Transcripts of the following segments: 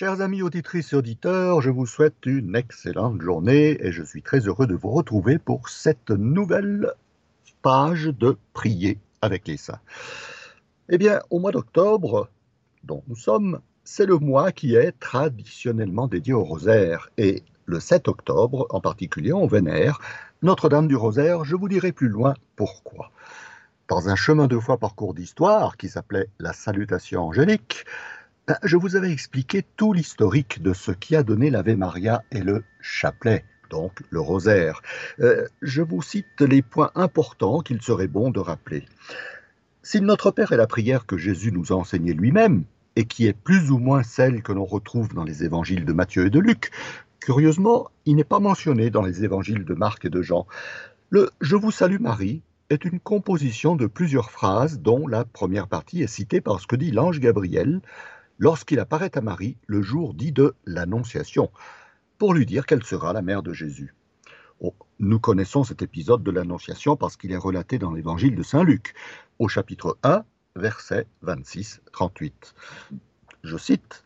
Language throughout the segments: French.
Chers amis auditrices et auditeurs, je vous souhaite une excellente journée et je suis très heureux de vous retrouver pour cette nouvelle page de Prier avec les saints. Eh bien, au mois d'octobre, dont nous sommes, c'est le mois qui est traditionnellement dédié au rosaire et le 7 octobre en particulier, on vénère Notre-Dame du Rosaire. Je vous dirai plus loin pourquoi. Dans un chemin de foi parcours d'histoire qui s'appelait La Salutation angélique, je vous avais expliqué tout l'historique de ce qui a donné l'Ave Maria et le chapelet, donc le rosaire. Euh, je vous cite les points importants qu'il serait bon de rappeler. Si Notre Père est la prière que Jésus nous a enseignée lui-même, et qui est plus ou moins celle que l'on retrouve dans les évangiles de Matthieu et de Luc, curieusement, il n'est pas mentionné dans les évangiles de Marc et de Jean. Le Je vous salue Marie est une composition de plusieurs phrases dont la première partie est citée par ce que dit l'ange Gabriel lorsqu'il apparaît à Marie le jour dit de l'Annonciation, pour lui dire qu'elle sera la mère de Jésus. Oh, nous connaissons cet épisode de l'Annonciation parce qu'il est relaté dans l'évangile de Saint Luc, au chapitre 1, versets 26-38. Je cite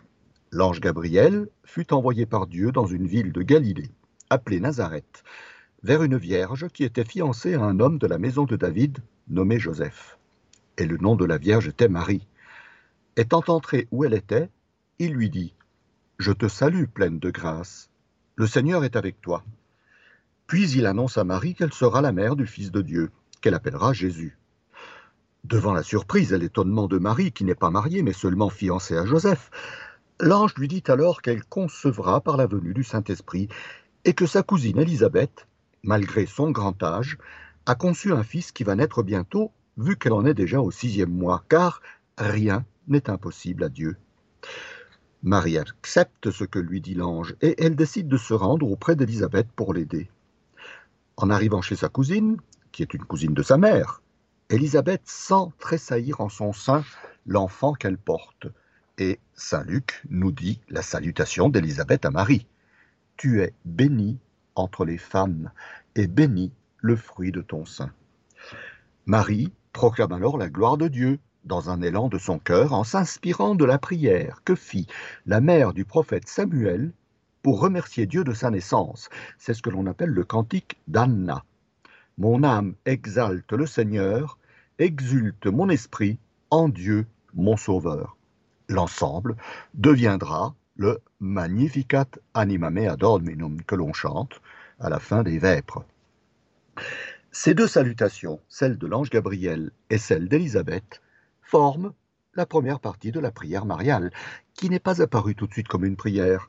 L'ange Gabriel fut envoyé par Dieu dans une ville de Galilée, appelée Nazareth, vers une vierge qui était fiancée à un homme de la maison de David, nommé Joseph. Et le nom de la vierge était Marie. Étant entré où elle était, il lui dit Je te salue, pleine de grâce. Le Seigneur est avec toi. Puis il annonce à Marie qu'elle sera la mère du Fils de Dieu, qu'elle appellera Jésus. Devant la surprise et l'étonnement de Marie, qui n'est pas mariée, mais seulement fiancée à Joseph, l'ange lui dit alors qu'elle concevra par la venue du Saint-Esprit, et que sa cousine Élisabeth, malgré son grand âge, a conçu un fils qui va naître bientôt, vu qu'elle en est déjà au sixième mois, car rien n'est impossible à Dieu. Marie accepte ce que lui dit l'ange et elle décide de se rendre auprès d'Élisabeth pour l'aider. En arrivant chez sa cousine, qui est une cousine de sa mère, Élisabeth sent tressaillir en son sein l'enfant qu'elle porte. Et Saint Luc nous dit la salutation d'Élisabeth à Marie. Tu es bénie entre les femmes, et béni le fruit de ton sein. Marie proclame alors la gloire de Dieu dans un élan de son cœur en s'inspirant de la prière que fit la mère du prophète Samuel pour remercier Dieu de sa naissance. C'est ce que l'on appelle le cantique d'Anna. Mon âme exalte le Seigneur, exulte mon esprit en Dieu mon Sauveur. L'ensemble deviendra le Magnificat anima mea dominum que l'on chante à la fin des Vêpres. Ces deux salutations, celle de l'ange Gabriel et celle d'Élisabeth, forme la première partie de la prière mariale, qui n'est pas apparue tout de suite comme une prière.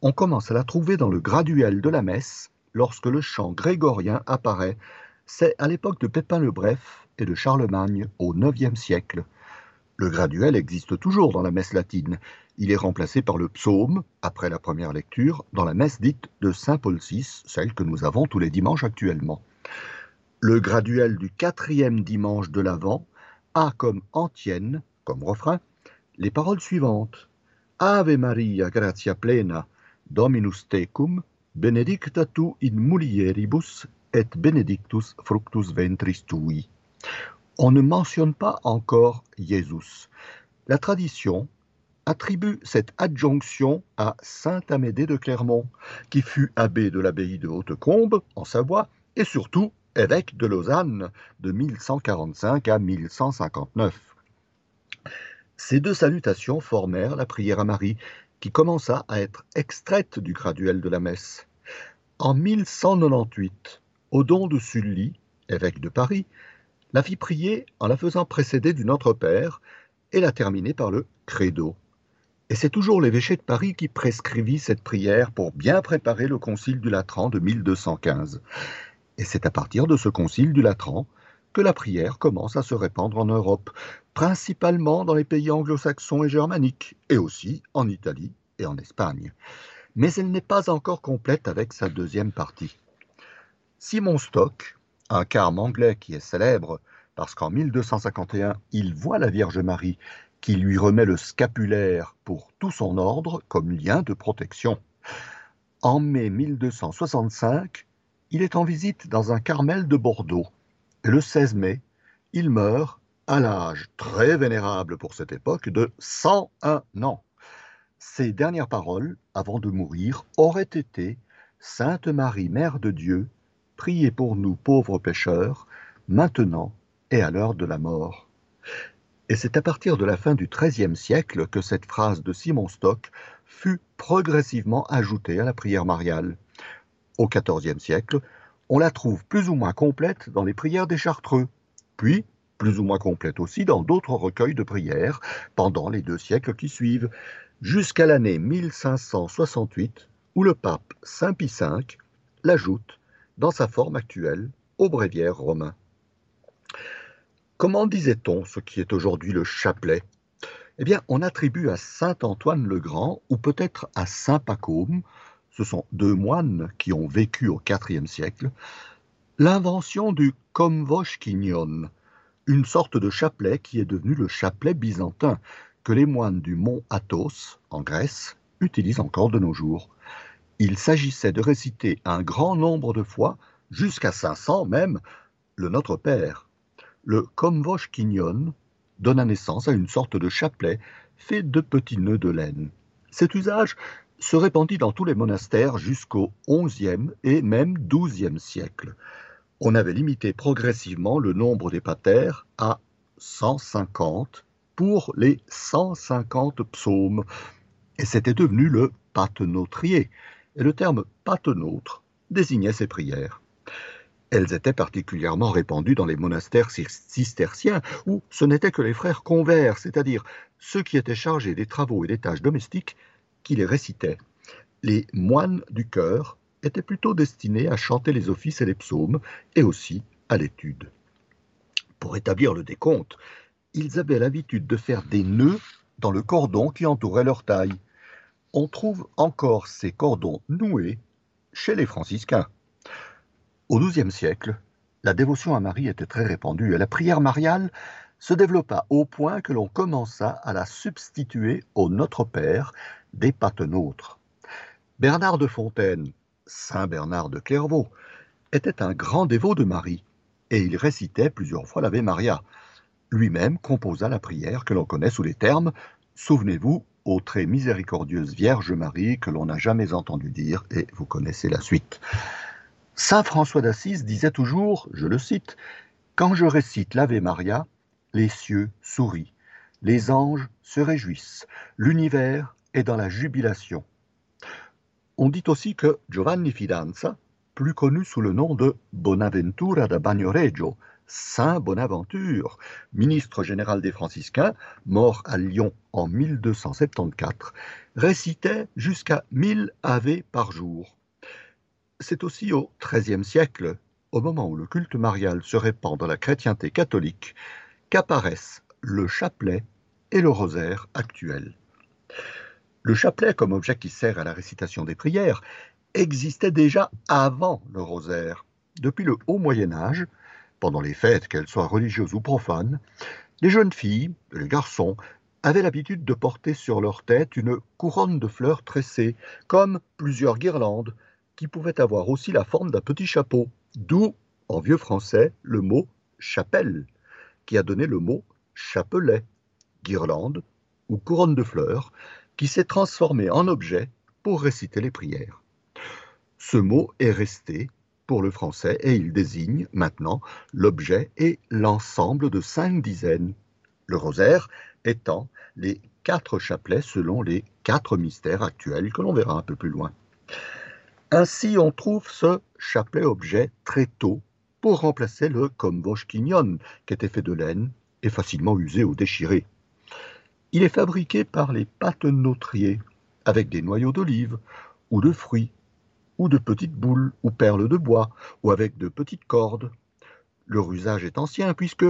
On commence à la trouver dans le graduel de la messe lorsque le chant grégorien apparaît. C'est à l'époque de Pépin le Bref et de Charlemagne au IXe siècle. Le graduel existe toujours dans la messe latine. Il est remplacé par le psaume, après la première lecture, dans la messe dite de Saint Paul VI, celle que nous avons tous les dimanches actuellement. Le graduel du quatrième dimanche de l'Avent a comme antienne, comme refrain, les paroles suivantes. Ave Maria, gratia plena, Dominus tecum, benedicta tu in mulieribus, et benedictus fructus ventris tui. On ne mentionne pas encore Jésus. La tradition attribue cette adjonction à saint Amédée de Clermont, qui fut abbé de l'abbaye de Hautecombe, en Savoie, et surtout évêque de Lausanne de 1145 à 1159. Ces deux salutations formèrent la prière à Marie, qui commença à être extraite du graduel de la messe. En 1198, Odon de Sully, évêque de Paris, la fit prier en la faisant précéder du Notre Père et la terminer par le Credo. Et c'est toujours l'évêché de Paris qui prescrivit cette prière pour bien préparer le concile du Latran de 1215. Et c'est à partir de ce concile du Latran que la prière commence à se répandre en Europe, principalement dans les pays anglo-saxons et germaniques, et aussi en Italie et en Espagne. Mais elle n'est pas encore complète avec sa deuxième partie. Simon Stock, un carme anglais qui est célèbre parce qu'en 1251, il voit la Vierge Marie qui lui remet le scapulaire pour tout son ordre comme lien de protection. En mai 1265, il est en visite dans un Carmel de Bordeaux. Et le 16 mai, il meurt à l'âge très vénérable pour cette époque de 101 ans. Ses dernières paroles, avant de mourir, auraient été Sainte Marie, Mère de Dieu, priez pour nous pauvres pécheurs, maintenant et à l'heure de la mort. Et c'est à partir de la fin du XIIIe siècle que cette phrase de Simon Stock fut progressivement ajoutée à la prière mariale. Au XIVe siècle, on la trouve plus ou moins complète dans les prières des Chartreux, puis plus ou moins complète aussi dans d'autres recueils de prières pendant les deux siècles qui suivent, jusqu'à l'année 1568 où le pape Saint Pie V l'ajoute dans sa forme actuelle au bréviaire romain. Comment disait-on ce qui est aujourd'hui le chapelet? Eh bien, on attribue à Saint Antoine le Grand, ou peut-être à Saint Pacôme, ce sont deux moines qui ont vécu au IVe siècle, l'invention du Komvoshkinion, une sorte de chapelet qui est devenu le chapelet byzantin que les moines du mont Athos, en Grèce, utilisent encore de nos jours. Il s'agissait de réciter un grand nombre de fois, jusqu'à 500 même, le Notre Père. Le Komvoshkinion donna naissance à une sorte de chapelet fait de petits nœuds de laine. Cet usage se répandit dans tous les monastères jusqu'au XIe et même XIIe siècle. On avait limité progressivement le nombre des patères à 150 pour les 150 psaumes, et c'était devenu le patenôtrier, et le terme patenôtre désignait ces prières. Elles étaient particulièrement répandues dans les monastères cisterciens, où ce n'étaient que les frères convers, c'est-à-dire ceux qui étaient chargés des travaux et des tâches domestiques, qui les récitaient. Les moines du cœur étaient plutôt destinés à chanter les offices et les psaumes, et aussi à l'étude. Pour établir le décompte, ils avaient l'habitude de faire des nœuds dans le cordon qui entourait leur taille. On trouve encore ces cordons noués chez les franciscains. Au XIIe siècle, la dévotion à Marie était très répandue et la prière mariale se développa au point que l'on commença à la substituer au Notre Père des patenôtres. Bernard de Fontaine, Saint Bernard de Clairvaux, était un grand dévot de Marie et il récitait plusieurs fois l'Ave Maria lui-même composa la prière que l'on connaît sous les termes Souvenez-vous, ô très miséricordieuse Vierge Marie, que l'on n'a jamais entendu dire, et vous connaissez la suite. Saint François d'Assise disait toujours, je le cite, Quand je récite l'Ave Maria, les cieux sourient, les anges se réjouissent, l'univers est dans la jubilation. On dit aussi que Giovanni Fidanza, plus connu sous le nom de Bonaventura da Bagnoregio, Saint Bonaventure, ministre général des franciscains, mort à Lyon en 1274, récitait jusqu'à 1000 ave par jour. C'est aussi au XIIIe siècle, au moment où le culte marial se répand dans la chrétienté catholique, qu'apparaissent le chapelet et le rosaire actuel. Le chapelet, comme objet qui sert à la récitation des prières, existait déjà avant le rosaire. Depuis le haut Moyen Âge, pendant les fêtes, qu'elles soient religieuses ou profanes, les jeunes filles, les garçons, avaient l'habitude de porter sur leur tête une couronne de fleurs tressées, comme plusieurs guirlandes, qui pouvaient avoir aussi la forme d'un petit chapeau, d'où, en vieux français, le mot chapelle, qui a donné le mot chapelet, guirlande ou couronne de fleurs, qui s'est transformé en objet pour réciter les prières. Ce mot est resté pour le français et il désigne maintenant l'objet et l'ensemble de cinq dizaines, le rosaire étant les quatre chapelets selon les quatre mystères actuels que l'on verra un peu plus loin. Ainsi, on trouve ce chapelet-objet très tôt pour remplacer le komvoshkinyon, qui était fait de laine et facilement usé ou déchiré. Il est fabriqué par les patenôtriers avec des noyaux d'olive ou de fruits ou de petites boules ou perles de bois, ou avec de petites cordes. Leur usage est ancien puisque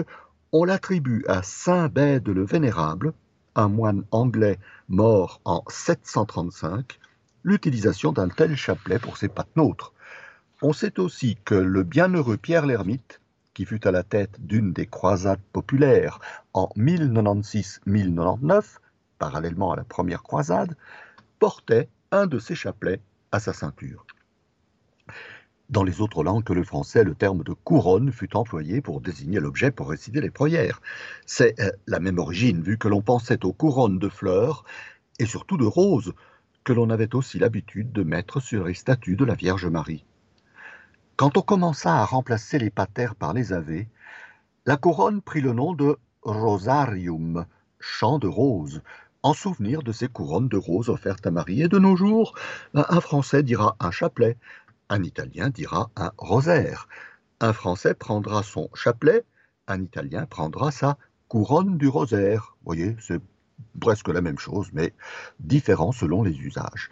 on l'attribue à Saint Bède le Vénérable, un moine anglais mort en 735, l'utilisation d'un tel chapelet pour ses patenôtres. On sait aussi que le bienheureux Pierre l'Ermite, qui fut à la tête d'une des croisades populaires en 1096-1099, parallèlement à la première croisade, portait un de ces chapelets à sa ceinture. Dans les autres langues que le français, le terme de couronne fut employé pour désigner l'objet pour réciter les prières. C'est euh, la même origine, vu que l'on pensait aux couronnes de fleurs et surtout de roses, que l'on avait aussi l'habitude de mettre sur les statues de la Vierge Marie. Quand on commença à remplacer les patères par les ave, la couronne prit le nom de rosarium, champ de roses, en souvenir de ces couronnes de roses offertes à Marie. Et de nos jours, ben, un Français dira un chapelet, un Italien dira un rosaire. Un Français prendra son chapelet, un Italien prendra sa couronne du rosaire. Vous voyez, c'est presque la même chose, mais différent selon les usages.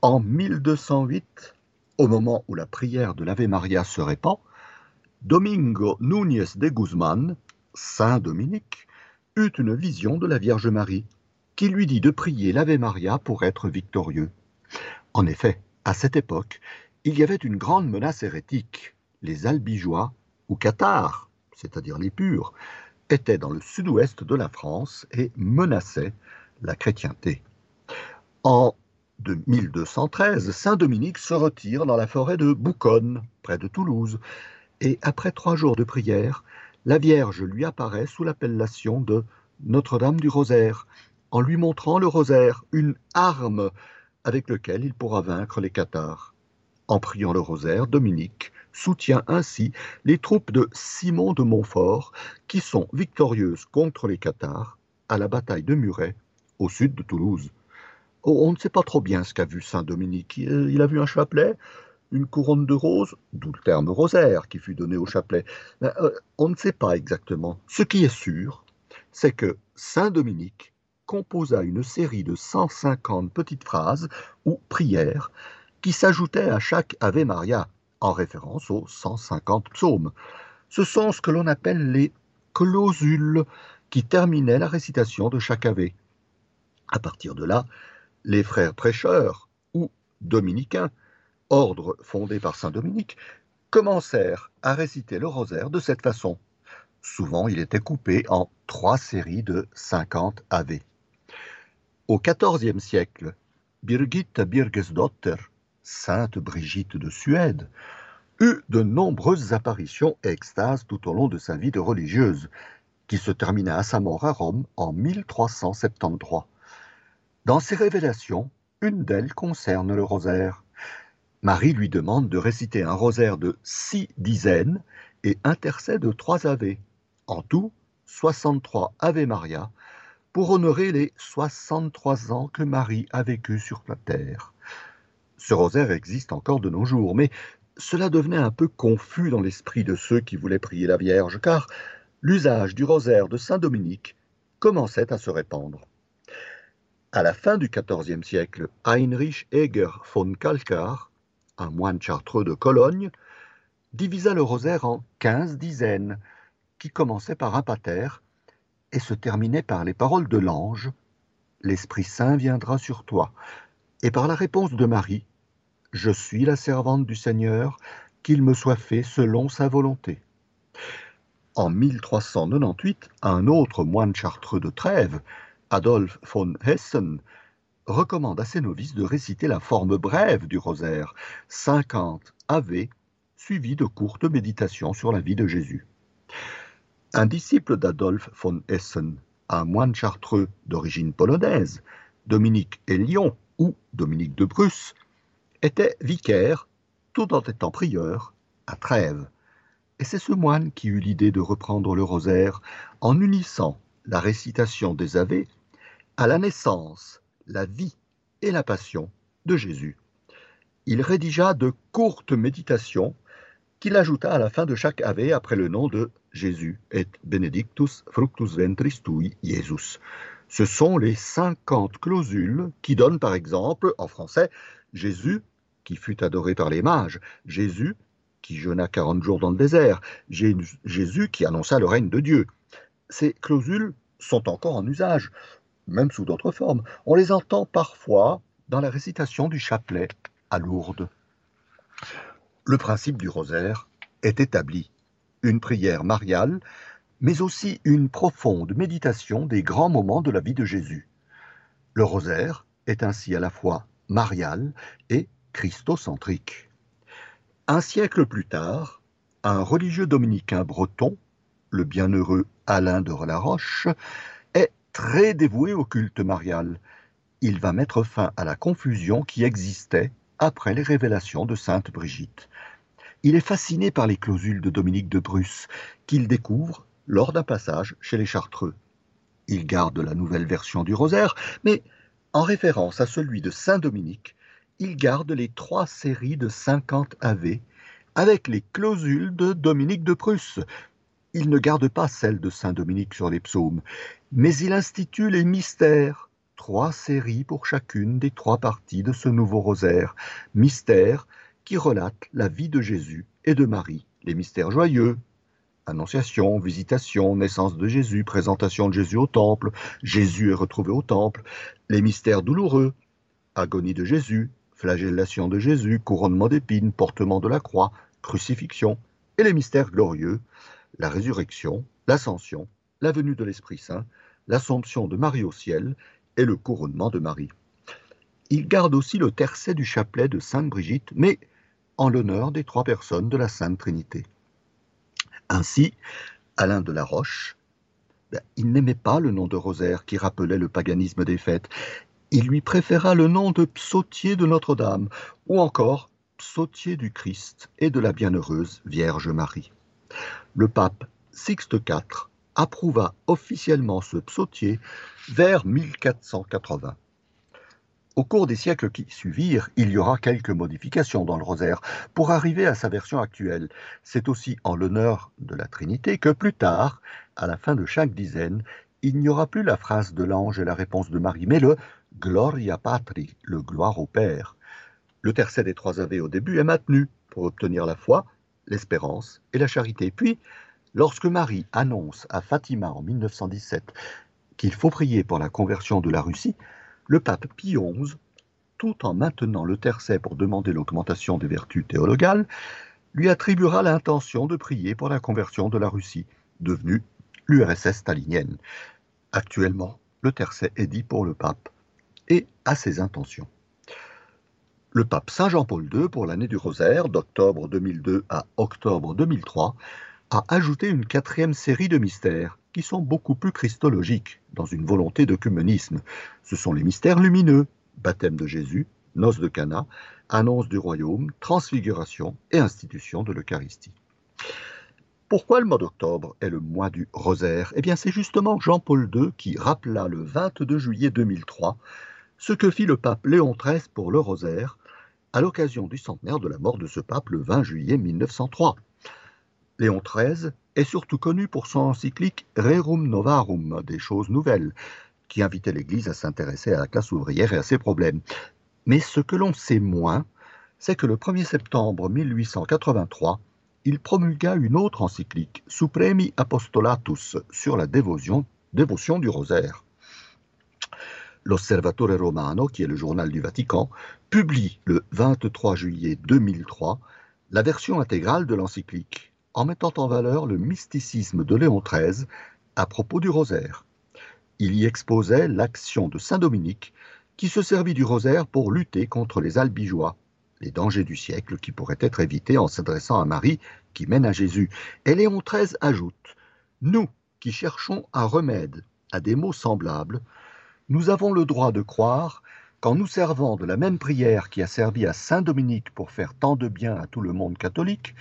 En 1208, au moment où la prière de l'Ave Maria se répand, Domingo Núñez de Guzman, Saint Dominique, eut une vision de la Vierge Marie qui lui dit de prier l'Ave Maria pour être victorieux. En effet, à cette époque, il y avait une grande menace hérétique. Les albigeois, ou cathares, c'est-à-dire les purs, étaient dans le sud-ouest de la France et menaçaient la chrétienté. En 1213, Saint Dominique se retire dans la forêt de Bouconne, près de Toulouse, et après trois jours de prière, la Vierge lui apparaît sous l'appellation de Notre-Dame du Rosaire, en lui montrant le rosaire, une arme avec lequel il pourra vaincre les cathares. En priant le rosaire, Dominique soutient ainsi les troupes de Simon de Montfort qui sont victorieuses contre les cathares à la bataille de Muret, au sud de Toulouse. Oh, on ne sait pas trop bien ce qu'a vu Saint Dominique. Il a vu un chapelet, une couronne de roses, d'où le terme rosaire qui fut donné au chapelet. Euh, on ne sait pas exactement. Ce qui est sûr, c'est que Saint Dominique composa une série de 150 petites phrases ou prières qui s'ajoutaient à chaque Ave Maria, en référence aux 150 psaumes. Ce sont ce que l'on appelle les clausules qui terminaient la récitation de chaque Ave. À partir de là, les frères prêcheurs, ou dominicains, ordre fondé par saint Dominique, commencèrent à réciter le rosaire de cette façon. Souvent, il était coupé en trois séries de 50 Ave. Au XIVe siècle, Birgitta Birgesdotter, sainte Brigitte de Suède, eut de nombreuses apparitions et extases tout au long de sa vie de religieuse, qui se termina à sa mort à Rome en 1373. Dans ses révélations, une d'elles concerne le rosaire. Marie lui demande de réciter un rosaire de six dizaines et intercède trois ave. En tout, 63 Ave Maria pour honorer les 63 ans que Marie a vécu sur la terre. Ce rosaire existe encore de nos jours, mais cela devenait un peu confus dans l'esprit de ceux qui voulaient prier la Vierge, car l'usage du rosaire de Saint Dominique commençait à se répandre. À la fin du XIVe siècle, Heinrich Eger von Kalkar, un moine chartreux de Cologne, divisa le rosaire en quinze dizaines, qui commençaient par un pater et se terminait par les paroles de l'ange L'Esprit Saint viendra sur toi, et par la réponse de Marie Je suis la servante du Seigneur, qu'il me soit fait selon sa volonté. En 1398, un autre moine chartreux de Trèves, Adolphe von Hessen, recommande à ses novices de réciter la forme brève du rosaire, 50 Ave, suivies de courtes méditations sur la vie de Jésus. Un disciple d'Adolphe von Essen, un moine chartreux d'origine polonaise, Dominique Elion ou Dominique de Bruce, était vicaire tout en étant prieur à Trèves. Et c'est ce moine qui eut l'idée de reprendre le rosaire en unissant la récitation des Ave à la naissance, la vie et la passion de Jésus. Il rédigea de courtes méditations qu'il ajouta à la fin de chaque Ave après le nom de Jésus et Benedictus fructus ventris tui Jesus. Ce sont les 50 clausules qui donnent par exemple en français Jésus qui fut adoré par les mages, Jésus qui jeûna 40 jours dans le désert, Jésus qui annonça le règne de Dieu. Ces clausules sont encore en usage, même sous d'autres formes. On les entend parfois dans la récitation du chapelet à Lourdes. Le principe du rosaire est établi une prière mariale, mais aussi une profonde méditation des grands moments de la vie de Jésus. Le rosaire est ainsi à la fois marial et christocentrique. Un siècle plus tard, un religieux dominicain breton, le bienheureux Alain de Relaroche, très dévoué au culte marial. il va mettre fin à la confusion qui existait après les révélations de sainte Brigitte. Il est fasciné par les clausules de Dominique de Bruce, qu'il découvre lors d'un passage chez les Chartreux. Il garde la nouvelle version du rosaire, mais en référence à celui de Saint Dominique, il garde les trois séries de 50 Ave avec les clausules de Dominique de Prusse. Il ne garde pas celle de Saint Dominique sur les psaumes, mais il institue les mystères, trois séries pour chacune des trois parties de ce nouveau rosaire, mystères qui relatent la vie de Jésus et de Marie, les mystères joyeux, Annonciation, visitation, naissance de Jésus, présentation de Jésus au temple, Jésus est retrouvé au temple, les mystères douloureux, agonie de Jésus, flagellation de Jésus, couronnement d'épines, portement de la croix, crucifixion, et les mystères glorieux, la résurrection, l'ascension, la venue de l'Esprit Saint, l'assomption de Marie au ciel et le couronnement de Marie. Il garde aussi le tercet du chapelet de Sainte Brigitte, mais en l'honneur des trois personnes de la Sainte Trinité. Ainsi, Alain de la Roche, ben, il n'aimait pas le nom de rosaire qui rappelait le paganisme des fêtes. Il lui préféra le nom de psautier de Notre-Dame, ou encore psautier du Christ et de la bienheureuse Vierge Marie. Le pape Sixte IV approuva officiellement ce psautier vers 1480. Au cours des siècles qui suivirent, il y aura quelques modifications dans le rosaire pour arriver à sa version actuelle. C'est aussi en l'honneur de la Trinité que plus tard, à la fin de chaque dizaine, il n'y aura plus la phrase de l'ange et la réponse de Marie, mais le Gloria Patri, le gloire au Père. Le tercet des trois ave au début est maintenu pour obtenir la foi, l'espérance et la charité. Puis, Lorsque Marie annonce à Fatima en 1917 qu'il faut prier pour la conversion de la Russie, le pape Pie XI, tout en maintenant le tercet pour demander l'augmentation des vertus théologales, lui attribuera l'intention de prier pour la conversion de la Russie, devenue l'URSS stalinienne. Actuellement, le tercet est dit pour le pape et à ses intentions. Le pape Saint Jean-Paul II, pour l'année du rosaire, d'octobre 2002 à octobre 2003, a ajouté une quatrième série de mystères qui sont beaucoup plus christologiques dans une volonté d'œcuménisme. Ce sont les mystères lumineux, baptême de Jésus, noces de Cana, annonce du royaume, transfiguration et institution de l'Eucharistie. Pourquoi le mois d'octobre est le mois du rosaire? Eh bien, c'est justement Jean-Paul II qui rappela le 22 juillet 2003 ce que fit le pape Léon XIII pour le rosaire à l'occasion du centenaire de la mort de ce pape le 20 juillet 1903. Léon XIII est surtout connu pour son encyclique Rerum Novarum, des choses nouvelles, qui invitait l'Église à s'intéresser à la classe ouvrière et à ses problèmes. Mais ce que l'on sait moins, c'est que le 1er septembre 1883, il promulgua une autre encyclique, Supremi Apostolatus, sur la dévotion, dévotion du rosaire. L'Osservatore Romano, qui est le journal du Vatican, publie le 23 juillet 2003 la version intégrale de l'encyclique en mettant en valeur le mysticisme de Léon XIII à propos du rosaire. Il y exposait l'action de Saint Dominique qui se servit du rosaire pour lutter contre les albigeois, les dangers du siècle qui pourraient être évités en s'adressant à Marie qui mène à Jésus. Et Léon XIII ajoute Nous qui cherchons un remède à des maux semblables, nous avons le droit de croire qu'en nous servant de la même prière qui a servi à Saint Dominique pour faire tant de bien à tout le monde catholique,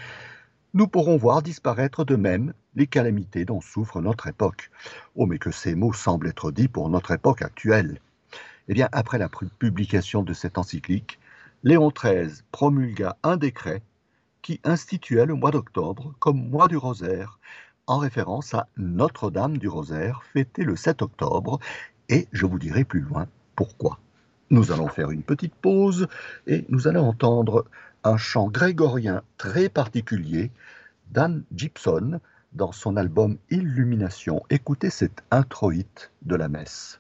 nous pourrons voir disparaître de même les calamités dont souffre notre époque. Oh, mais que ces mots semblent être dits pour notre époque actuelle. Eh bien, après la publication de cette encyclique, Léon XIII promulgua un décret qui instituait le mois d'octobre comme mois du rosaire, en référence à Notre-Dame du Rosaire, fêté le 7 octobre, et je vous dirai plus loin pourquoi. Nous allons faire une petite pause et nous allons entendre un chant grégorien très particulier d'Anne Gibson dans son album Illumination. Écoutez cet introïte de la messe.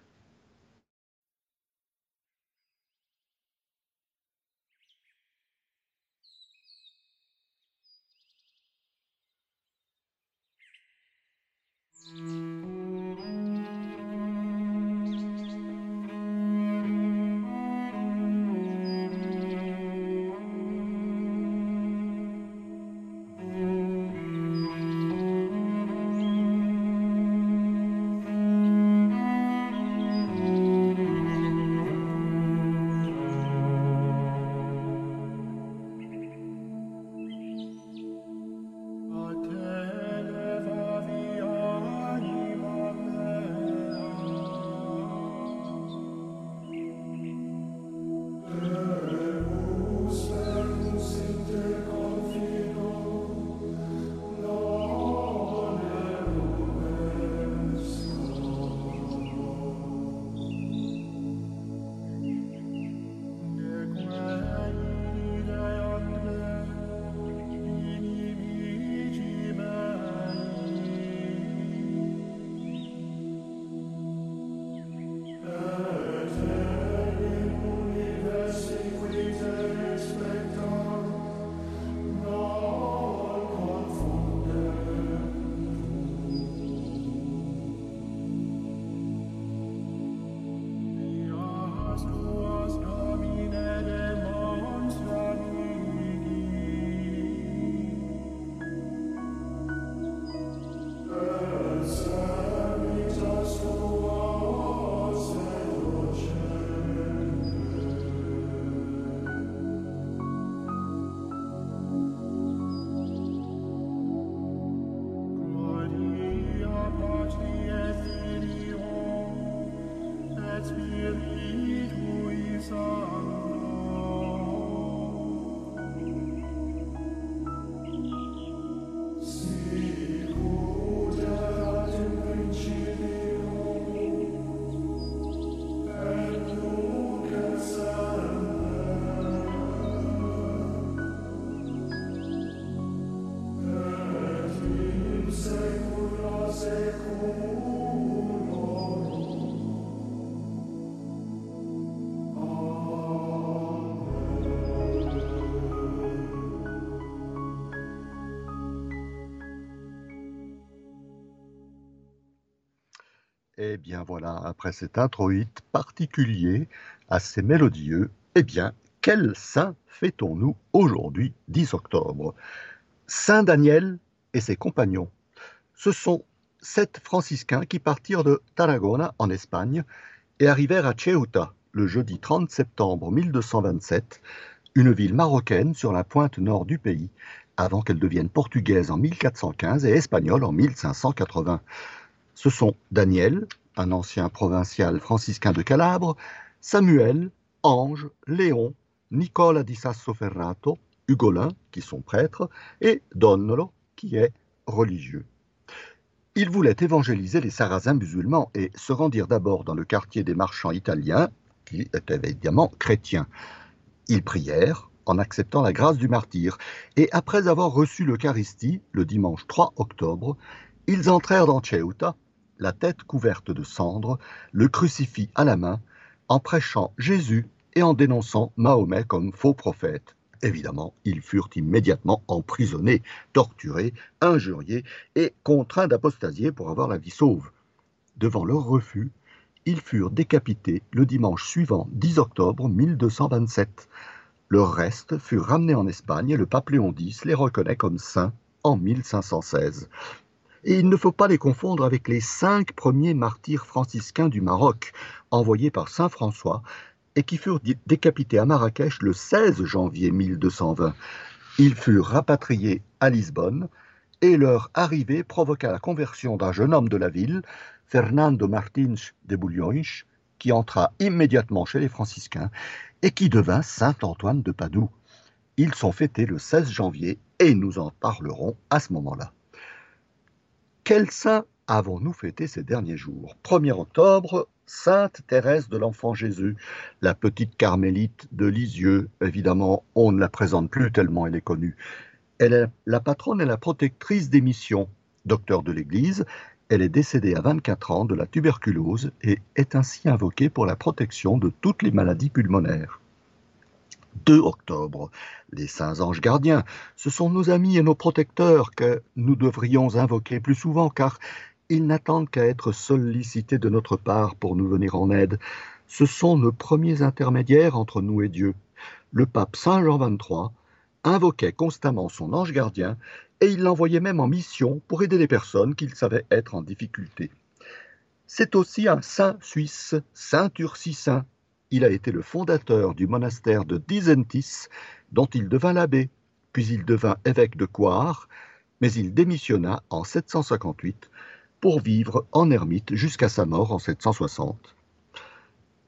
Bien voilà, après cet introït particulier, assez mélodieux, eh bien, quel saint fêtons-nous aujourd'hui, 10 octobre? Saint Daniel et ses compagnons. Ce sont sept franciscains qui partirent de Tarragona, en Espagne, et arrivèrent à Ceuta le jeudi 30 septembre 1227, une ville marocaine sur la pointe nord du pays, avant qu'elle devienne portugaise en 1415 et espagnole en 1580 ce sont Daniel, un ancien provincial franciscain de Calabre, Samuel, Ange, Léon, Nicola di Sassoferrato, Hugolin, qui sont prêtres, et Donnolo, qui est religieux. Ils voulaient évangéliser les Sarrasins musulmans et se rendirent d'abord dans le quartier des marchands italiens, qui étaient évidemment chrétiens. Ils prièrent en acceptant la grâce du martyr, et après avoir reçu l'Eucharistie, le dimanche 3 octobre, ils entrèrent dans Ceuta, la tête couverte de cendres, le crucifix à la main, en prêchant Jésus et en dénonçant Mahomet comme faux prophète. Évidemment, ils furent immédiatement emprisonnés, torturés, injuriés et contraints d'apostasier pour avoir la vie sauve. Devant leur refus, ils furent décapités le dimanche suivant, 10 octobre 1227. Leurs restes furent ramenés en Espagne et le pape Léon X les reconnaît comme saints en 1516 et il ne faut pas les confondre avec les cinq premiers martyrs franciscains du Maroc, envoyés par saint François, et qui furent décapités à Marrakech le 16 janvier 1220. Ils furent rapatriés à Lisbonne, et leur arrivée provoqua la conversion d'un jeune homme de la ville, Fernando Martins de Bulhões, qui entra immédiatement chez les franciscains et qui devint saint Antoine de Padoue. Ils sont fêtés le 16 janvier et nous en parlerons à ce moment-là. Quel saint avons-nous fêté ces derniers jours? 1er octobre, Sainte Thérèse de l'Enfant Jésus, la petite carmélite de Lisieux. Évidemment, on ne la présente plus tellement elle est connue. Elle est la patronne et la protectrice des missions. Docteur de l'Église, elle est décédée à 24 ans de la tuberculose et est ainsi invoquée pour la protection de toutes les maladies pulmonaires. 2 octobre. Les saints anges gardiens, ce sont nos amis et nos protecteurs que nous devrions invoquer plus souvent, car ils n'attendent qu'à être sollicités de notre part pour nous venir en aide. Ce sont nos premiers intermédiaires entre nous et Dieu. Le pape Saint Jean XXIII invoquait constamment son ange gardien et il l'envoyait même en mission pour aider les personnes qu'il savait être en difficulté. C'est aussi un saint suisse, Saint Ursicin, il a été le fondateur du monastère de Disentis, dont il devint l'abbé, puis il devint évêque de Coire, mais il démissionna en 758 pour vivre en ermite jusqu'à sa mort en 760.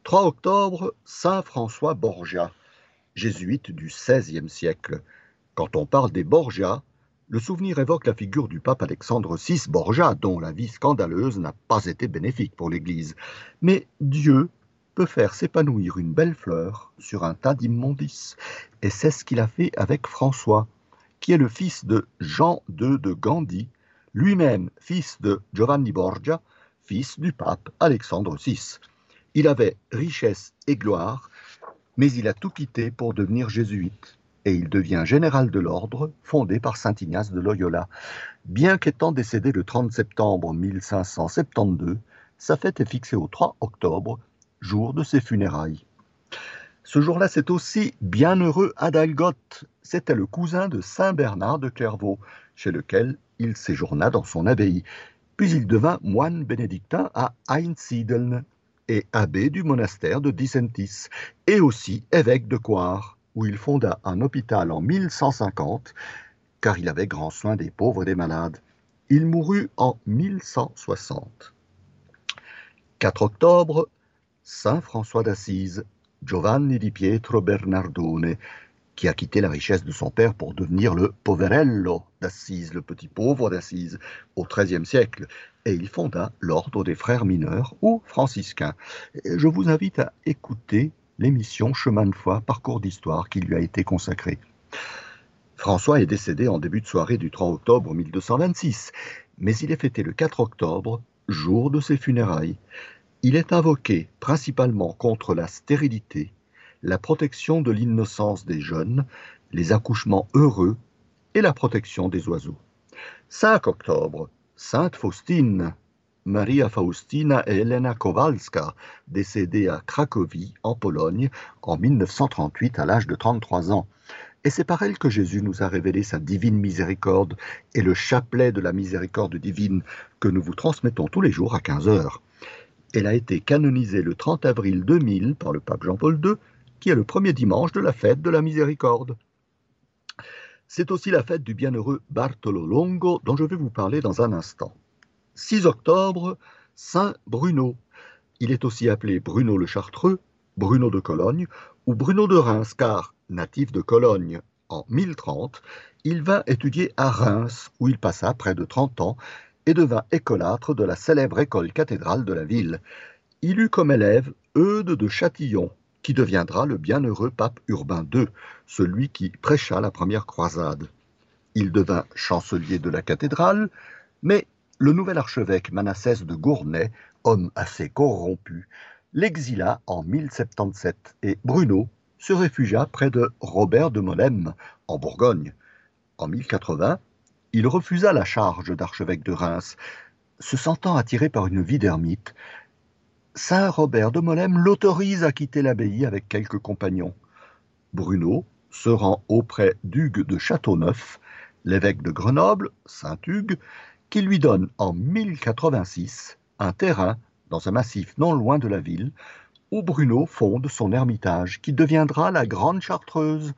3 octobre, Saint François Borgia, jésuite du XVIe siècle. Quand on parle des Borgia, le souvenir évoque la figure du pape Alexandre VI Borgia, dont la vie scandaleuse n'a pas été bénéfique pour l'Église. Mais Dieu peut faire s'épanouir une belle fleur sur un tas d'immondices. Et c'est ce qu'il a fait avec François, qui est le fils de Jean II de Gandhi, lui-même fils de Giovanni Borgia, fils du pape Alexandre VI. Il avait richesse et gloire, mais il a tout quitté pour devenir jésuite, et il devient général de l'ordre fondé par saint Ignace de Loyola. Bien qu'étant décédé le 30 septembre 1572, sa fête est fixée au 3 octobre jour de ses funérailles. Ce jour-là, c'est aussi bienheureux Adalgoth. C'était le cousin de Saint Bernard de Clairvaux, chez lequel il séjourna dans son abbaye. Puis il devint moine bénédictin à Einsiedeln et abbé du monastère de Dissentis, et aussi évêque de Coire, où il fonda un hôpital en 1150, car il avait grand soin des pauvres et des malades. Il mourut en 1160. 4 octobre, Saint François d'Assise, Giovanni di Pietro Bernardone, qui a quitté la richesse de son père pour devenir le poverello d'Assise, le petit pauvre d'Assise, au XIIIe siècle, et il fonda l'ordre des frères mineurs ou franciscains. Je vous invite à écouter l'émission Chemin de foi, parcours d'histoire qui lui a été consacrée. François est décédé en début de soirée du 3 octobre 1226, mais il est fêté le 4 octobre, jour de ses funérailles. Il est invoqué principalement contre la stérilité, la protection de l'innocence des jeunes, les accouchements heureux et la protection des oiseaux. 5 octobre, Sainte Faustine, Maria Faustina Elena Kowalska, décédée à Cracovie, en Pologne, en 1938 à l'âge de 33 ans. Et c'est par elle que Jésus nous a révélé sa divine miséricorde et le chapelet de la miséricorde divine que nous vous transmettons tous les jours à 15 heures. Elle a été canonisée le 30 avril 2000 par le pape Jean-Paul II, qui est le premier dimanche de la fête de la miséricorde. C'est aussi la fête du bienheureux Bartolo Longo dont je vais vous parler dans un instant. 6 octobre, Saint Bruno. Il est aussi appelé Bruno le Chartreux, Bruno de Cologne ou Bruno de Reims, car natif de Cologne en 1030, il vint étudier à Reims, où il passa près de 30 ans et devint écolâtre de la célèbre école cathédrale de la ville. Il eut comme élève Eudes de Châtillon, qui deviendra le bienheureux pape Urbain II, celui qui prêcha la première croisade. Il devint chancelier de la cathédrale, mais le nouvel archevêque Manassès de Gournay, homme assez corrompu, l'exila en 1077 et Bruno se réfugia près de Robert de Molem, en Bourgogne. En 1080, il refusa la charge d'archevêque de Reims. Se sentant attiré par une vie d'ermite, Saint Robert de Molem l'autorise à quitter l'abbaye avec quelques compagnons. Bruno se rend auprès d'Hugues de Châteauneuf, l'évêque de Grenoble, Saint Hugues, qui lui donne en 1086 un terrain dans un massif non loin de la ville, où Bruno fonde son ermitage, qui deviendra la Grande Chartreuse.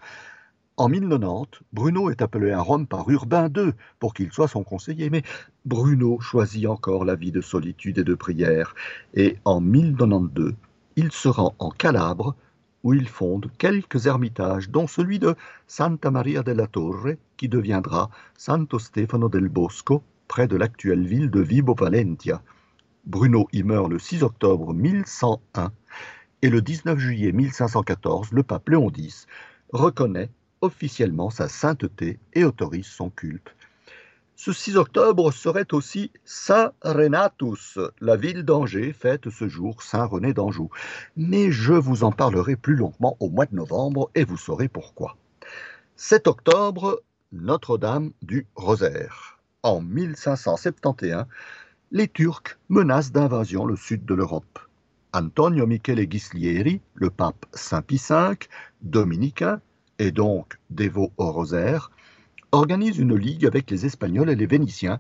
En 1090, Bruno est appelé à Rome par Urbain II pour qu'il soit son conseiller, mais Bruno choisit encore la vie de solitude et de prière, et en 1092, il se rend en Calabre, où il fonde quelques ermitages, dont celui de Santa Maria della Torre, qui deviendra Santo Stefano del Bosco, près de l'actuelle ville de Vibo Valentia. Bruno y meurt le 6 octobre 1101 et le 19 juillet 1514, le pape Léon X reconnaît officiellement sa sainteté et autorise son culte. Ce 6 octobre serait aussi Saint Renatus. La ville d'Angers fête ce jour Saint René d'Anjou. Mais je vous en parlerai plus longuement au mois de novembre et vous saurez pourquoi. 7 octobre, Notre-Dame du Rosaire. En 1571, les Turcs menacent d'invasion le sud de l'Europe. Antonio Michele Ghislieri, le pape Saint Pie V, dominicain, et donc dévot au rosaire, organise une ligue avec les Espagnols et les Vénitiens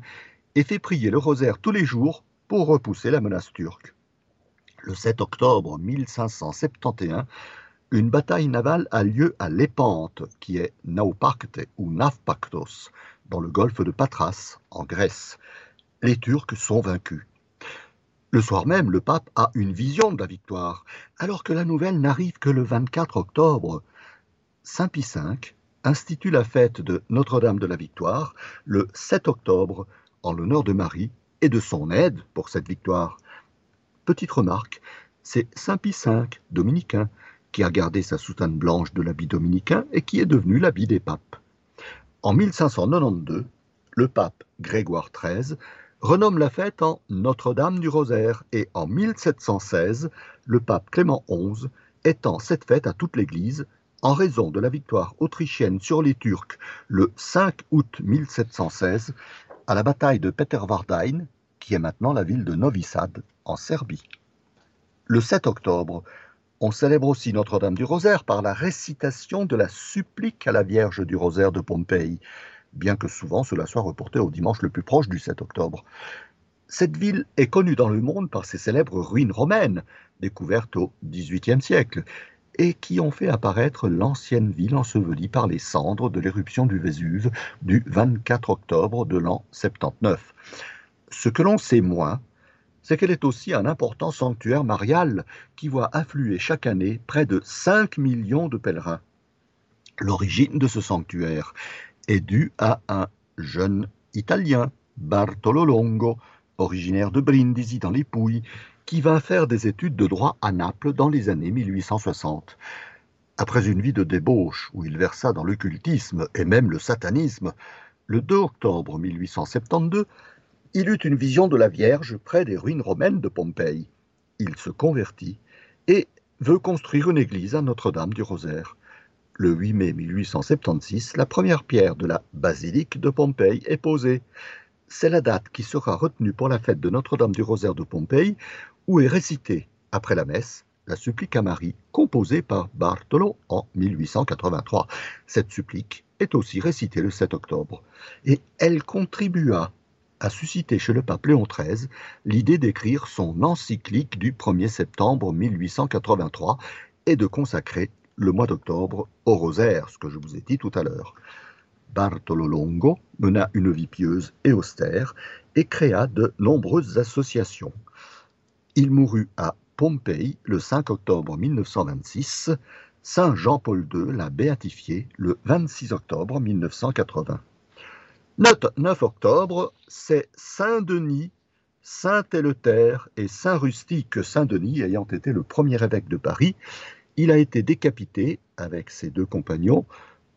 et fait prier le rosaire tous les jours pour repousser la menace turque. Le 7 octobre 1571, une bataille navale a lieu à Lépante, qui est Naupacte ou Navpactos, dans le golfe de Patras, en Grèce. Les Turcs sont vaincus. Le soir même, le pape a une vision de la victoire, alors que la nouvelle n'arrive que le 24 octobre. Saint Pie V institue la fête de Notre-Dame de la Victoire le 7 octobre en l'honneur de Marie et de son aide pour cette victoire. Petite remarque, c'est Saint Pie V, dominicain, qui a gardé sa soutane blanche de l'habit dominicain et qui est devenu l'habit des papes. En 1592, le pape Grégoire XIII renomme la fête en Notre-Dame du Rosaire et en 1716, le pape Clément XI étend cette fête à toute l'Église en raison de la victoire autrichienne sur les Turcs le 5 août 1716 à la bataille de Peterwardein, qui est maintenant la ville de Novi Sad en Serbie. Le 7 octobre, on célèbre aussi Notre-Dame du Rosaire par la récitation de la supplique à la Vierge du Rosaire de Pompéi, bien que souvent cela soit reporté au dimanche le plus proche du 7 octobre. Cette ville est connue dans le monde par ses célèbres ruines romaines, découvertes au XVIIIe siècle, et qui ont fait apparaître l'ancienne ville ensevelie par les cendres de l'éruption du Vésuve du 24 octobre de l'an 79. Ce que l'on sait moins, c'est qu'elle est aussi un important sanctuaire marial qui voit affluer chaque année près de 5 millions de pèlerins. L'origine de ce sanctuaire est dû à un jeune Italien, Bartolo Longo, originaire de Brindisi dans les Pouilles, qui vint faire des études de droit à Naples dans les années 1860. Après une vie de débauche où il versa dans l'occultisme et même le satanisme, le 2 octobre 1872, il eut une vision de la Vierge près des ruines romaines de Pompéi. Il se convertit et veut construire une église à Notre-Dame du Rosaire. Le 8 mai 1876, la première pierre de la basilique de Pompéi est posée. c'est la date qui sera retenue pour la fête de Notre-Dame du Rosaire de Pompéi, où est récitée, après la messe, la supplique à Marie, composée par Bartolo en 1883. Cette supplique est aussi récitée le 7 octobre, et elle contribua à susciter chez le pape Léon XIII l'idée d'écrire son encyclique du 1er septembre 1883 et de consacrer le mois d'octobre au rosaire, ce que je vous ai dit tout à l'heure. Bartolo Longo mena une vie pieuse et austère et créa de nombreuses associations. Il mourut à Pompéi le 5 octobre 1926. Saint Jean-Paul II l'a béatifié le 26 octobre 1980. Note 9 octobre, c'est Saint-Denis, Saint-Éleuthère et Saint-Rustique. Saint-Denis ayant été le premier évêque de Paris, il a été décapité avec ses deux compagnons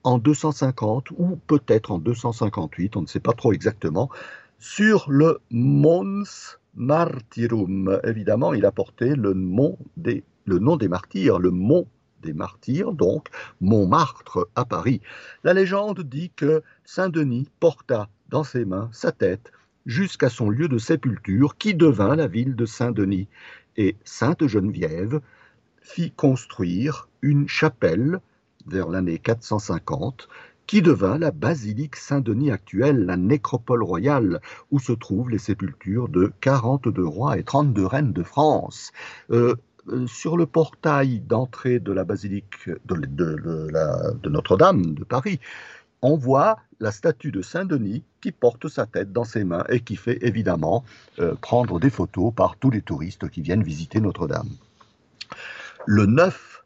en 250 ou peut-être en 258, on ne sait pas trop exactement, sur le Mons Martyrum. Évidemment, il a porté le, nom des martyrs, le mont des martyrs, donc Montmartre à Paris. La légende dit que Saint-Denis porta dans ses mains sa tête jusqu'à son lieu de sépulture qui devint la ville de Saint-Denis. Et Sainte Geneviève fit construire une chapelle vers l'année 450, qui devint la basilique Saint-Denis actuelle, la nécropole royale, où se trouvent les sépultures de 42 rois et 32 reines de France. Euh, euh, sur le portail d'entrée de la basilique de, Notre-Dame de Paris, on voit la statue de Saint-Denis qui porte sa tête dans ses mains et qui fait évidemment euh, prendre des photos par tous les touristes qui viennent visiter Notre-Dame. Le 9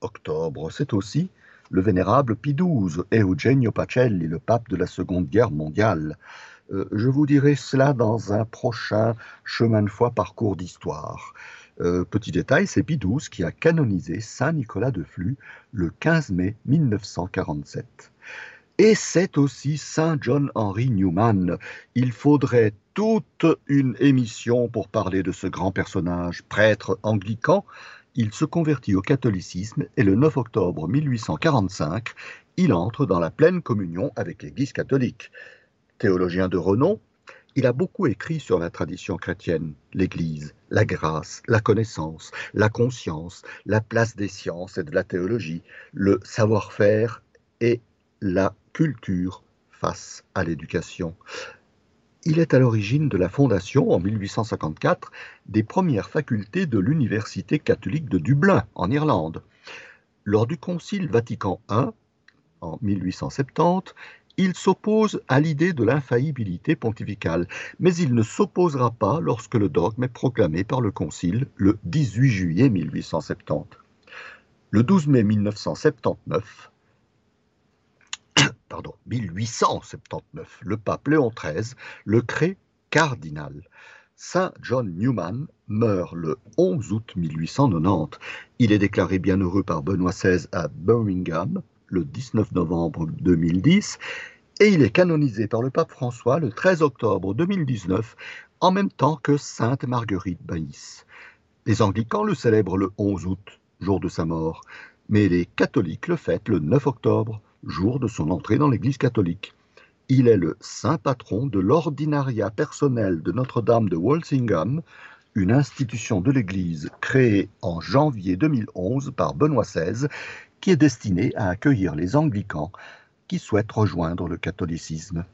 octobre. C'est aussi le vénérable Pie XII, Eugenio Pacelli, le pape de la Seconde Guerre mondiale. Euh, je vous dirai cela dans un prochain chemin de foi parcours d'histoire. Euh, petit détail, c'est Pie XII qui a canonisé Saint Nicolas de Flux le 15 mai 1947. Et c'est aussi Saint John Henry Newman. Il faudrait toute une émission pour parler de ce grand personnage, prêtre anglican, il se convertit au catholicisme et le 9 octobre 1845, il entre dans la pleine communion avec l'Église catholique. Théologien de renom, il a beaucoup écrit sur la tradition chrétienne, l'Église, la grâce, la connaissance, la conscience, la place des sciences et de la théologie, le savoir-faire et la culture face à l'éducation. Il est à l'origine de la fondation, en 1854, des premières facultés de l'Université catholique de Dublin, en Irlande. Lors du Concile Vatican I, en 1870, il s'oppose à l'idée de l'infaillibilité pontificale, mais il ne s'opposera pas lorsque le dogme est proclamé par le Concile le 18 juillet 1870. Le 12 mai 1979, pardon, 1879, le pape Léon XIII le crée cardinal. Saint John Newman meurt le 11 août 1890. Il est déclaré bienheureux par Benoît XVI à Birmingham le 19 novembre 2010 et il est canonisé par le pape François le 13 octobre 2019 en même temps que Sainte Marguerite Baïs. Les anglicans le célèbrent le 11 août, jour de sa mort, mais les catholiques le fêtent le 9 octobre, jour de son entrée dans l'Église catholique. Il est le saint patron de l'ordinariat personnel de Notre-Dame de Walsingham, une institution de l'Église créée en janvier 2011 par Benoît XVI, qui est destinée à accueillir les anglicans qui souhaitent rejoindre le catholicisme.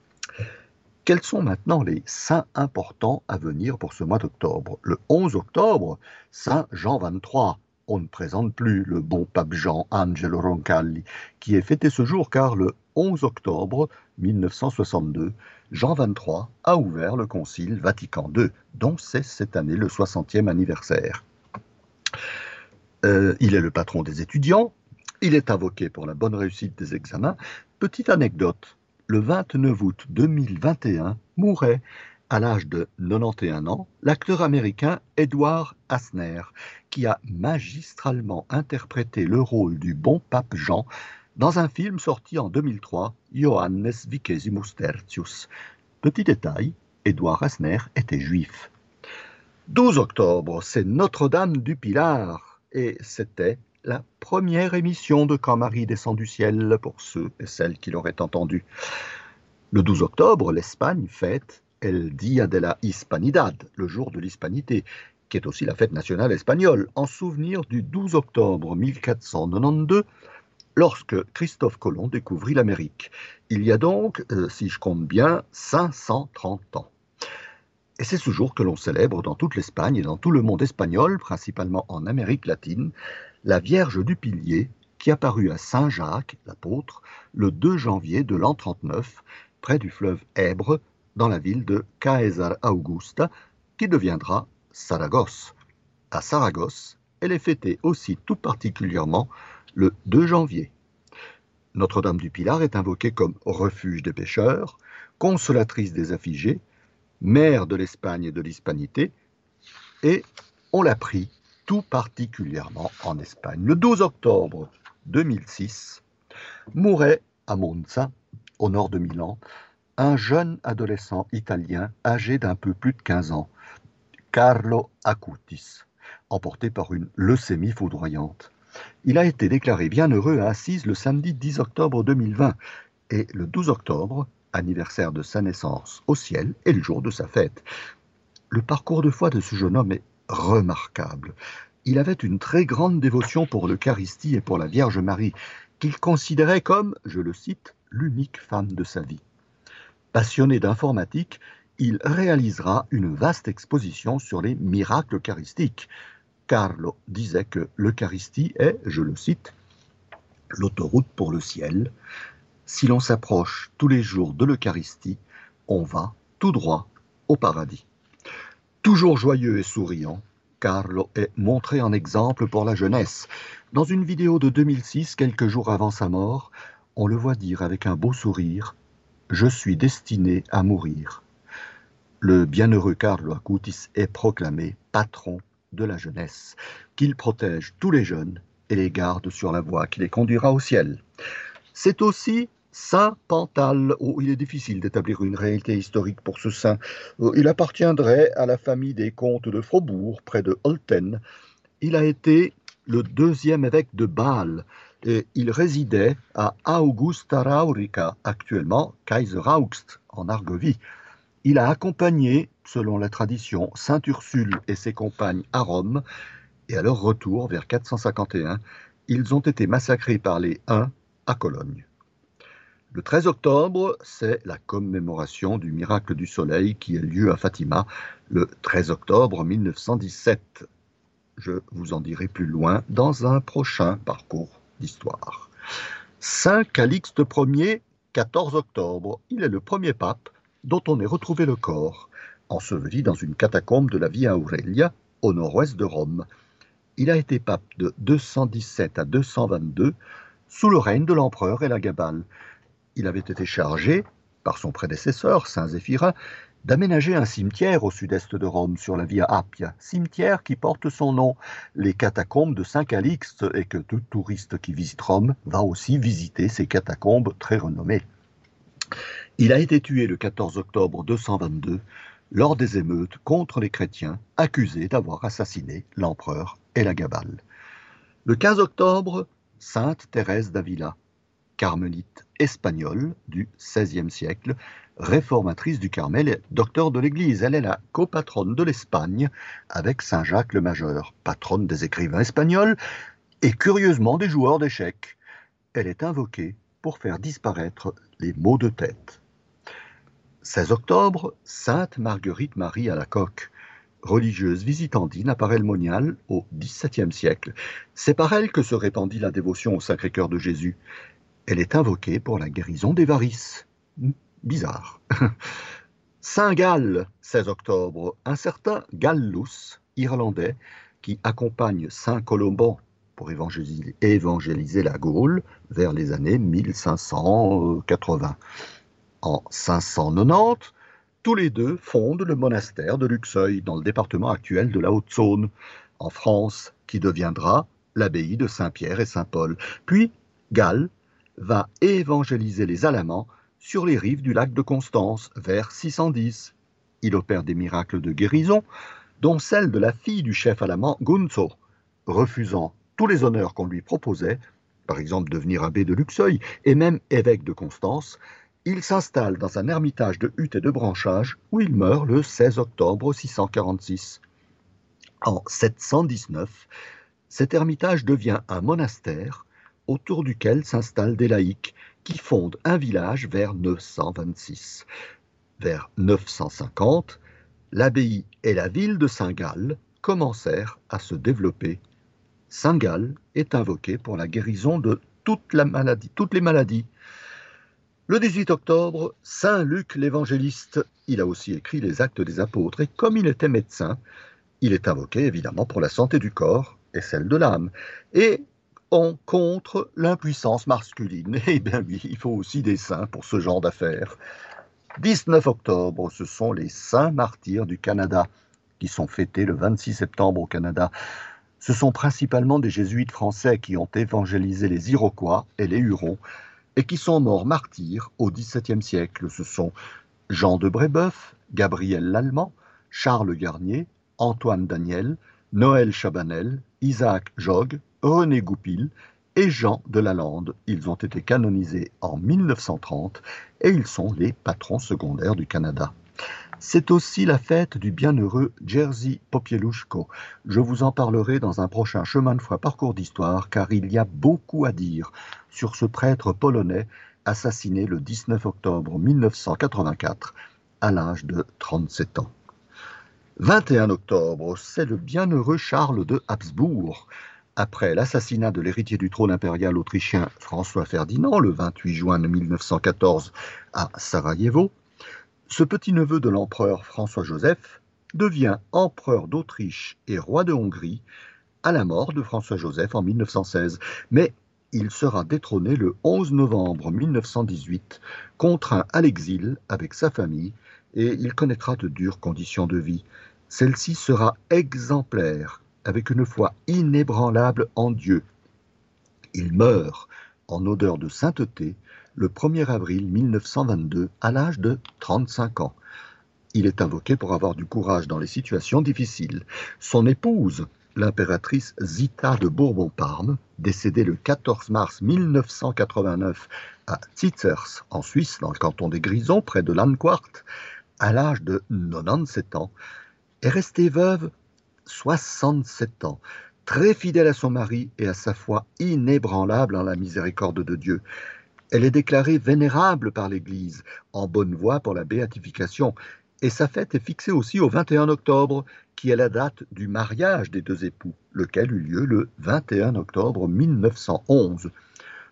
Quels sont maintenant les saints importants à venir pour ce mois d'octobre? Le 11 octobre, Saint Jean XXIII, on ne présente plus le bon pape Jean Angelo Roncalli, qui est fêté ce jour car le 11 octobre 1962, Jean XXIII a ouvert le Concile Vatican II, dont c'est cette année le 60e anniversaire. Euh, il est le patron des étudiants, il est invoqué pour la bonne réussite des examens. Petite anecdote, le 29 août 2021 mourait à l'âge de 91 ans, l'acteur américain Edward Asner, qui a magistralement interprété le rôle du bon pape Jean dans un film sorti en 2003, Johannes Vicesimus Tertius. Petit détail, Edward Asner était juif. 12 octobre, c'est Notre-Dame du Pilar, et c'était la première émission de Quand Marie descend du ciel pour ceux et celles qui l'auraient entendu. Le 12 octobre, l'Espagne fête El Día de la Hispanidad, le jour de l'Hispanité, qui est aussi la fête nationale espagnole, en souvenir du 12 octobre 1492, lorsque Christophe Colomb découvrit l'Amérique. Il y a donc, euh, si je compte bien, 530 ans. Et c'est ce jour que l'on célèbre dans toute l'Espagne et dans tout le monde espagnol, principalement en Amérique latine, la Vierge du Pilier qui apparut à Saint Jacques, l'apôtre, le 2 janvier de l'an 39, près du fleuve Èbre, dans la ville de Caesar Augusta, qui deviendra Saragosse. À Saragosse, elle est fêtée aussi tout particulièrement le 2 janvier. Notre-Dame du Pilar est invoquée comme refuge des pêcheurs, consolatrice des affligés, mère de l'Espagne et de l'Hispanité, et on l'a pris tout particulièrement en Espagne. Le 12 octobre 2006, mourait à Monza, au nord de Milan, un jeune adolescent italien âgé d'un peu plus de 15 ans, Carlo Acutis, emporté par une leucémie foudroyante. Il a été déclaré bienheureux à Assise le samedi 10 octobre 2020 et le 12 octobre, anniversaire de sa naissance au ciel, est le jour de sa fête. Le parcours de foi de ce jeune homme est remarquable. Il avait une très grande dévotion pour l'Eucharistie et pour la Vierge Marie, qu'il considérait comme, je le cite, l'unique femme de sa vie. Passionné d'informatique, il réalisera une vaste exposition sur les miracles eucharistiques. Carlo disait que l'Eucharistie est, je le cite, l'autoroute pour le ciel. Si l'on s'approche tous les jours de l'Eucharistie, on va tout droit au paradis. Toujours joyeux et souriant, Carlo est montré en exemple pour la jeunesse. Dans une vidéo de 2006, quelques jours avant sa mort, on le voit dire avec un beau sourire Je suis destiné à mourir. Le bienheureux Carlo Acutis est proclamé patron de la jeunesse, qu'il protège tous les jeunes et les garde sur la voie qui les conduira au ciel. C'est aussi Saint Pantal. Oh, il est difficile d'établir une réalité historique pour ce saint. Euh, il appartiendrait à la famille des comtes de Faubourg, près de Holten. Il a été le deuxième évêque de Bâle et il résidait à Augusta Raurica, actuellement Kaiseraugst, en Argovie. Il a accompagné, selon la tradition, Saint Ursule et ses compagnes à Rome, et à leur retour, vers 451, ils ont été massacrés par les Huns à Cologne. Le 13 octobre, c'est la commémoration du miracle du soleil qui a lieu à Fatima le 13 octobre 1917. Je vous en dirai plus loin dans un prochain parcours Saint Calixte Ier, 14 octobre, il est le premier pape dont on ait retrouvé le corps, enseveli dans une catacombe de la Via Aurelia, au nord-ouest de Rome. Il a été pape de 217 à 222, sous le règne de l'empereur Elagabal il avait été chargé, par son prédécesseur, Saint Zéphirin, d'aménager un cimetière au sud-est de Rome, sur la Via Appia, cimetière qui porte son nom, les catacombes de Saint Calixte, et que tout touriste qui visite Rome va aussi visiter ces catacombes très renommées. Il a été tué le 14 octobre 222 lors des émeutes contre les chrétiens accusés d'avoir assassiné l'empereur et la Gabale. Le 15 octobre, Sainte Thérèse d'Avila, carmélite espagnole du XVIe siècle, réformatrice du Carmel et docteur de l'Église. Elle est la copatronne de l'Espagne avec Saint Jacques le Majeur, patronne des écrivains espagnols et curieusement des joueurs d'échecs. Elle est invoquée pour faire disparaître les maux de tête. 16 octobre, Sainte Marguerite Marie à la coque, religieuse visitandine à Parelmonial au XVIIe siècle. C'est par elle que se répandit la dévotion au Sacré-Cœur de Jésus. Elle est invoquée pour la guérison des varices. Hmm, bizarre. Saint-Gall, 16 octobre, un certain Gallus, irlandais, qui accompagne Saint Colomban pour évangéliser, la Gaule vers les années 1580. En 590, tous les deux fondent le monastère de Luxeuil dans le département actuel de la Haute-Saône, en France, qui deviendra l'abbaye de Saint-Pierre et Saint-Paul. Puis, Gall va évangéliser les Alamans sur les rives du lac de Constance vers 610. Il opère des miracles de guérison, dont celle de la fille du chef alamand Gunzo, refusant tous les honneurs qu'on lui proposait, par exemple devenir abbé de Luxeuil et même évêque de Constance, Il s'installe dans un ermitage de huttes et de branchages où il meurt le 16 octobre 646. En 719, cet ermitage devient un monastère autour duquel s'installent des laïcs qui fondent un village vers 926. Vers 950, l'abbaye et la ville de Saint-Gall commencèrent à se développer. Saint-Gall est invoqué pour la guérison de toute la maladie, toutes les maladies. Le 18 octobre, Saint Luc l'évangéliste, il a aussi écrit les actes des apôtres, et comme il était médecin, il est invoqué évidemment pour la santé du corps et celle de l'âme. Et on contre l'impuissance masculine. Eh bien oui, il faut aussi des saints pour ce genre d'affaires. 19 octobre, ce sont les saints martyrs du Canada qui sont fêtés le 26 septembre au Canada. Ce sont principalement des jésuites français qui ont évangélisé les Iroquois et les Hurons et qui sont morts martyrs au XVIIe siècle. Ce sont Jean de Brébeuf, Gabriel Lallemand, Charles Garnier, Antoine Daniel, Noël Chabanel, Isaac Jogues, René Goupil et Jean de Lalande. Ils ont été canonisés en 1930 et ils sont les patrons secondaires du Canada. C'est aussi la fête du bienheureux Jerzy Popieluszko. Je vous en parlerai dans un prochain chemin de foi parcours d'histoire car il y a beaucoup à dire sur ce prêtre polonais assassiné le 19 octobre 1984 à l'âge de 37 ans. 21 octobre, c'est le bienheureux Charles de Habsbourg. Après l'assassinat de l'héritier du trône impérial autrichien François Ferdinand le 28 juin 1914 à Sarajevo, ce petit-neveu de l'empereur François-Joseph devient empereur d'Autriche et roi de Hongrie à la mort de François-Joseph en 1916. Mais il sera détrôné le 11 novembre 1918, contraint à l'exil avec sa famille et il connaîtra de dures conditions de vie. Celle-ci sera exemplaire, avec une foi inébranlable en Dieu. Il meurt en odeur de sainteté le 1er avril 1922 à l'âge de 35 ans. Il est invoqué pour avoir du courage dans les situations difficiles. Son épouse, l'impératrice Zita de Bourbon-Parme, décédée le 14 mars 1989 à Zitzers, en Suisse, dans le canton des Grisons, près de Landquart, à l'âge de 97 ans, est restée veuve 67 ans, très fidèle à son mari et à sa foi inébranlable en la miséricorde de Dieu. Elle est déclarée vénérable par l'Église, en bonne voie pour la béatification, et sa fête est fixée aussi au 21 octobre, qui est la date du mariage des deux époux, lequel eut lieu le 21 octobre 1911.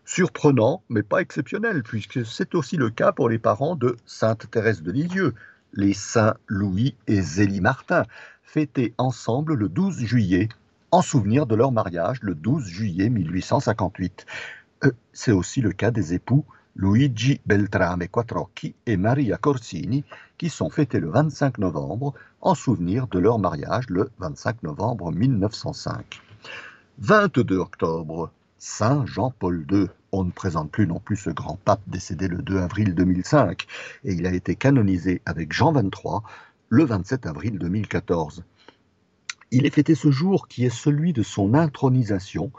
Surprenant, mais pas exceptionnel, puisque c'est aussi le cas pour les parents de Sainte Thérèse de Lisieux, les saints Louis et Zélie Martin, fêtés ensemble le 12 juillet, en souvenir de leur mariage le 12 juillet 1858. Euh, c'est aussi le cas des époux Luigi Beltrame Quattrocchi et Maria Corsini, qui sont fêtés le 25 novembre, en souvenir de leur mariage le 25 novembre 1905. 22 octobre, Saint Jean-Paul II. On ne présente plus non plus ce grand pape décédé le 2 avril 2005 et il a été canonisé avec Jean XXIII le 27 avril 2014. Il est fêté ce jour qui est celui de son intronisation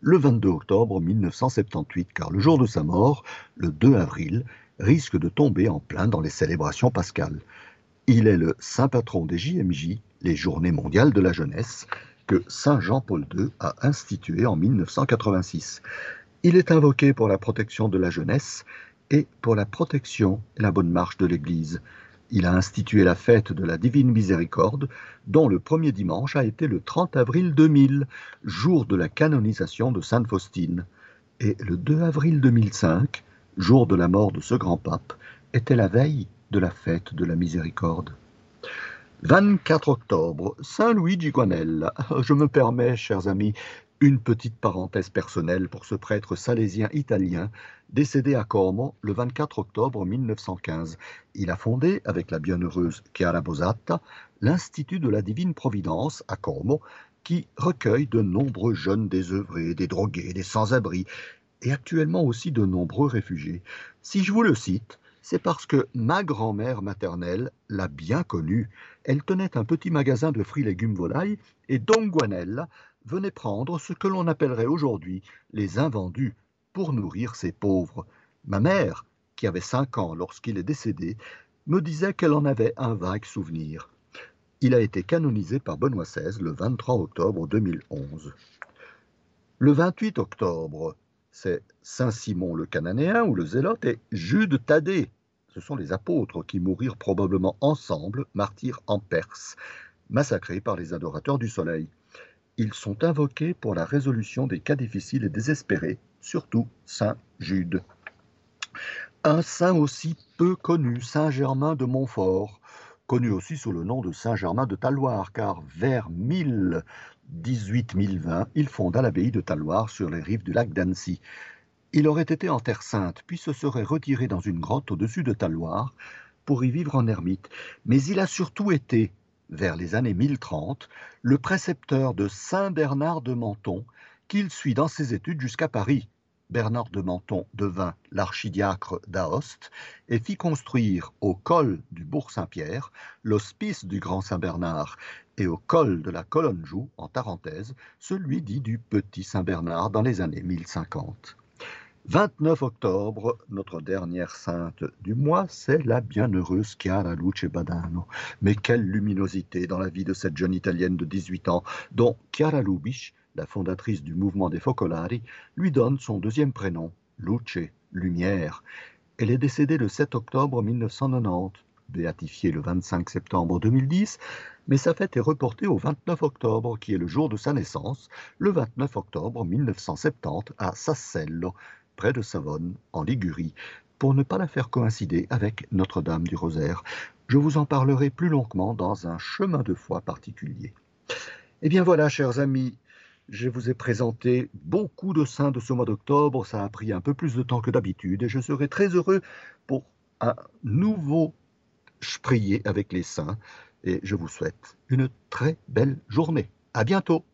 le 22 octobre 1978 car le jour de sa mort, le 2 avril, risque de tomber en plein dans les célébrations pascales. Il est le saint patron des JMJ, les Journées mondiales de la jeunesse, que Saint Jean-Paul II a institué en 1986. Il est invoqué pour la protection de la jeunesse et pour la protection et la bonne marche de l'Église. Il a institué la fête de la Divine Miséricorde, dont le premier dimanche a été le 30 avril 2000, jour de la canonisation de Sainte Faustine. Et le 2 avril 2005, jour de la mort de ce grand pape, était la veille de la fête de la Miséricorde. 24 octobre, Saint-Louis Giguanel. Je me permets, chers amis, une petite parenthèse personnelle pour ce prêtre salésien italien décédé à Como le 24 octobre 1915. Il a fondé, avec la bienheureuse Chiara Bosata, l'Institut de la Divine Providence à Como, qui recueille de nombreux jeunes désœuvrés, des drogués, des sans-abri, et actuellement aussi de nombreux réfugiés. Si je vous le cite, c'est parce que ma grand-mère maternelle l'a bien connu. Elle tenait un petit magasin de fruits, légumes, volailles, et Don Guanel venait prendre ce que l'on appellerait aujourd'hui les invendus pour nourrir ses pauvres. Ma mère, qui avait cinq ans lorsqu'il est décédé, me disait qu'elle en avait un vague souvenir. Il a été canonisé par Benoît XVI le 23 octobre 2011. Le 28 octobre, c'est Saint Simon le Cananéen ou le Zélote et Jude Thaddée. Ce sont les apôtres qui mourirent probablement ensemble, martyrs en Perse, massacrés par les adorateurs du soleil. Ils sont invoqués pour la résolution des cas difficiles et désespérés, surtout Saint Jude. Un saint aussi peu connu, Saint Germain de Montfort, connu aussi sous le nom de Saint Germain de Talloire, car vers 1018-1020, il fonda l'abbaye de Talloire sur les rives du lac d'Annecy. Il aurait été en Terre Sainte, puis se serait retiré dans une grotte au-dessus de Talloire pour y vivre en ermite. Mais il a surtout été, vers les années 1030, le précepteur de Saint Bernard de Menton, qu'il suit dans ses études jusqu'à Paris. Bernard de Menton devint l'archidiacre d'Aoste et fit construire au col du Bourg-Saint-Pierre l'hospice du Grand Saint-Bernard et au col de la Colonne-Joux, en Tarentaise, celui dit du Petit Saint-Bernard dans les années 1050. 29 octobre, notre dernière sainte du mois, c'est la bienheureuse Chiara Luce Badano. Mais quelle luminosité dans la vie de cette jeune Italienne de 18 ans, dont Chiara Lubich, la fondatrice du mouvement des Focolari, lui donne son deuxième prénom, Luce, lumière. Elle est décédée le 7 octobre 1990, béatifiée le 25 septembre 2010, mais sa fête est reportée au 29 octobre, qui est le jour de sa naissance, le 29 octobre 1970 à Sassello, près de Savone, en Ligurie, pour ne pas la faire coïncider avec Notre-Dame du Rosaire. Je vous en parlerai plus longuement dans un chemin de foi particulier. Eh bien voilà, chers amis, je vous ai présenté beaucoup de saints de ce mois d'octobre. Ça a pris un peu plus de temps que d'habitude et je serai très heureux pour un nouveau prier avec les saints. Et je vous souhaite une très belle journée. À bientôt.